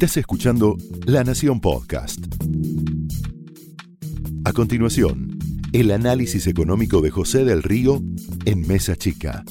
Estás escuchando La Nación Podcast. A continuación, el análisis económico de José del Río en Mesa Chica.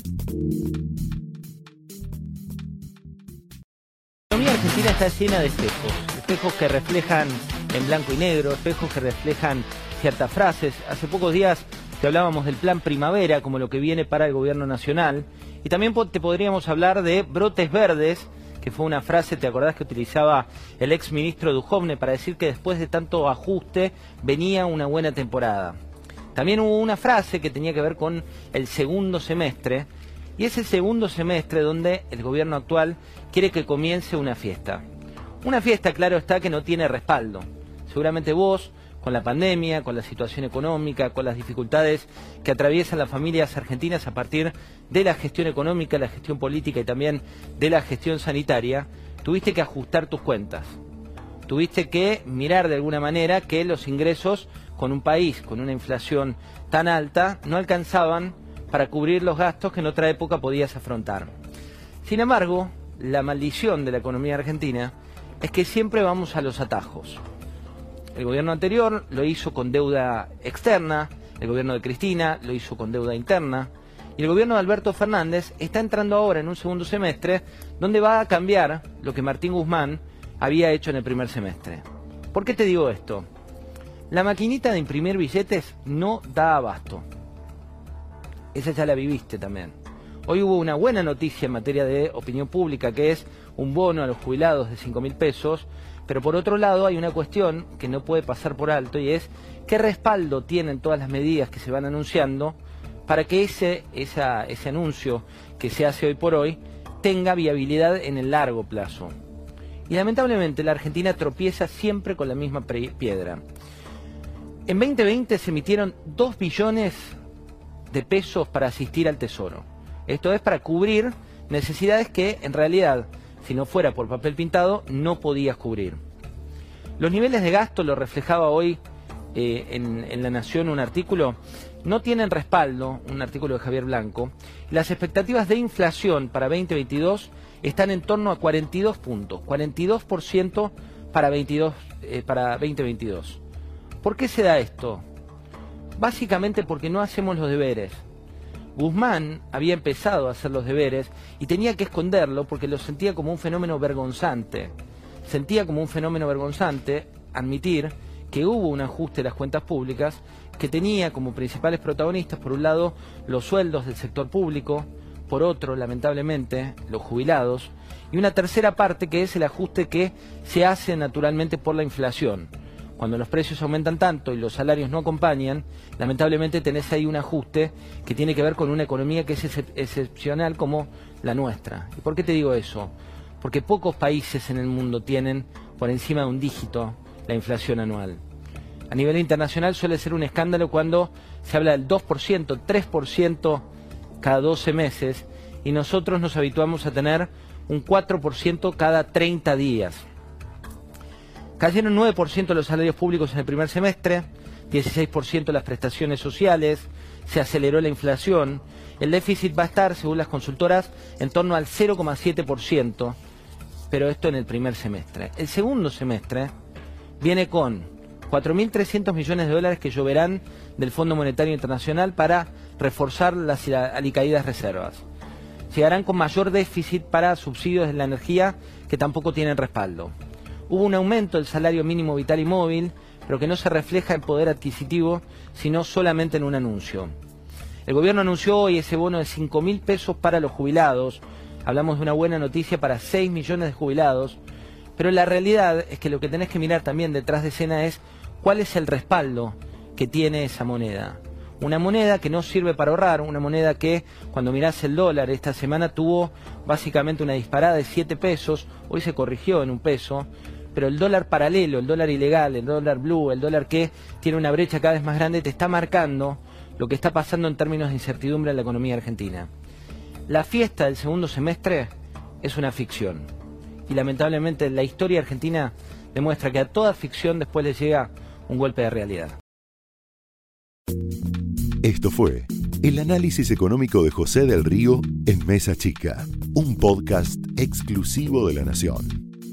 La economía argentina está llena de espejos, espejos que reflejan en blanco y negro, espejos que reflejan ciertas frases. Hace pocos días te hablábamos del plan primavera como lo que viene para el gobierno nacional y también te podríamos hablar de brotes verdes que fue una frase, ¿te acordás que utilizaba el ex ministro Duhovne para decir que después de tanto ajuste venía una buena temporada? También hubo una frase que tenía que ver con el segundo semestre, y es el segundo semestre donde el gobierno actual quiere que comience una fiesta. Una fiesta, claro está, que no tiene respaldo. Seguramente vos con la pandemia, con la situación económica, con las dificultades que atraviesan las familias argentinas a partir de la gestión económica, la gestión política y también de la gestión sanitaria, tuviste que ajustar tus cuentas. Tuviste que mirar de alguna manera que los ingresos con un país con una inflación tan alta no alcanzaban para cubrir los gastos que en otra época podías afrontar. Sin embargo, la maldición de la economía argentina es que siempre vamos a los atajos. El gobierno anterior lo hizo con deuda externa, el gobierno de Cristina lo hizo con deuda interna, y el gobierno de Alberto Fernández está entrando ahora en un segundo semestre donde va a cambiar lo que Martín Guzmán había hecho en el primer semestre. ¿Por qué te digo esto? La maquinita de imprimir billetes no da abasto. Esa ya la viviste también. Hoy hubo una buena noticia en materia de opinión pública, que es un bono a los jubilados de 5 mil pesos, pero por otro lado hay una cuestión que no puede pasar por alto y es qué respaldo tienen todas las medidas que se van anunciando para que ese, ese anuncio que se hace hoy por hoy tenga viabilidad en el largo plazo. Y lamentablemente la Argentina tropieza siempre con la misma piedra. En 2020 se emitieron 2 billones de pesos para asistir al Tesoro. Esto es para cubrir necesidades que en realidad, si no fuera por papel pintado, no podías cubrir. Los niveles de gasto, lo reflejaba hoy eh, en, La Nación un artículo, no tienen respaldo, un artículo de Javier Blanco. Las expectativas de inflación para 2022 están en torno a 42 puntos, 42% para, 22, eh, para 2022. ¿Por qué se da esto? Básicamente porque no hacemos los deberes. Guzmán había empezado a hacer los deberes y tenía que esconderlo porque lo sentía como un fenómeno vergonzante. Sentía como un fenómeno vergonzante admitir que hubo un ajuste de las cuentas públicas que tenía como principales protagonistas, por un lado, los sueldos del sector público, por otro, lamentablemente, los jubilados, y una tercera parte que es el ajuste que se hace naturalmente por la inflación cuando los precios aumentan tanto y los salarios no acompañan, lamentablemente tenés ahí un ajuste que tiene que ver con una economía que es excepcional como la nuestra. ¿Y por qué te digo eso? Porque pocos países en el mundo tienen por encima de un dígito la inflación anual. A nivel internacional suele ser un escándalo cuando se habla del 2%, 3% cada 12 meses y nosotros nos habituamos a tener un 4% cada 30 días. Cayeron 9% los salarios públicos en el primer semestre, 16% las prestaciones sociales, se aceleró la inflación, el déficit va a estar, según las consultoras, en torno al 0,7%, pero esto en el primer semestre. El segundo semestre viene con 4.300 millones de dólares que lloverán del Fondo Monetario Internacional para reforzar las alicaídas reservas. Llegarán con mayor déficit para subsidios de la energía que tampoco tienen respaldo hubo un aumento del salario mínimo vital y móvil, pero que no se refleja en poder adquisitivo, sino solamente en un anuncio. El gobierno anunció hoy ese bono de 5 mil pesos para los jubilados. Hablamos de una buena noticia para 6 millones de jubilados. Pero la realidad es que lo que tenés que mirar también detrás de escena es cuál es el respaldo que tiene esa moneda. Una moneda que no sirve para ahorrar, una moneda que cuando mirás el dólar esta semana tuvo básicamente una disparada de 7 pesos, hoy se corrigió en un peso, pero el dólar paralelo, el dólar ilegal, el dólar blue, el dólar que tiene una brecha cada vez más grande, te está marcando lo que está pasando en términos de incertidumbre en la economía argentina. La fiesta del segundo semestre es una ficción. Y lamentablemente la historia argentina demuestra que a toda ficción después le llega un golpe de realidad. Esto fue el análisis económico de José del Río en Mesa Chica, un podcast exclusivo de la Nación.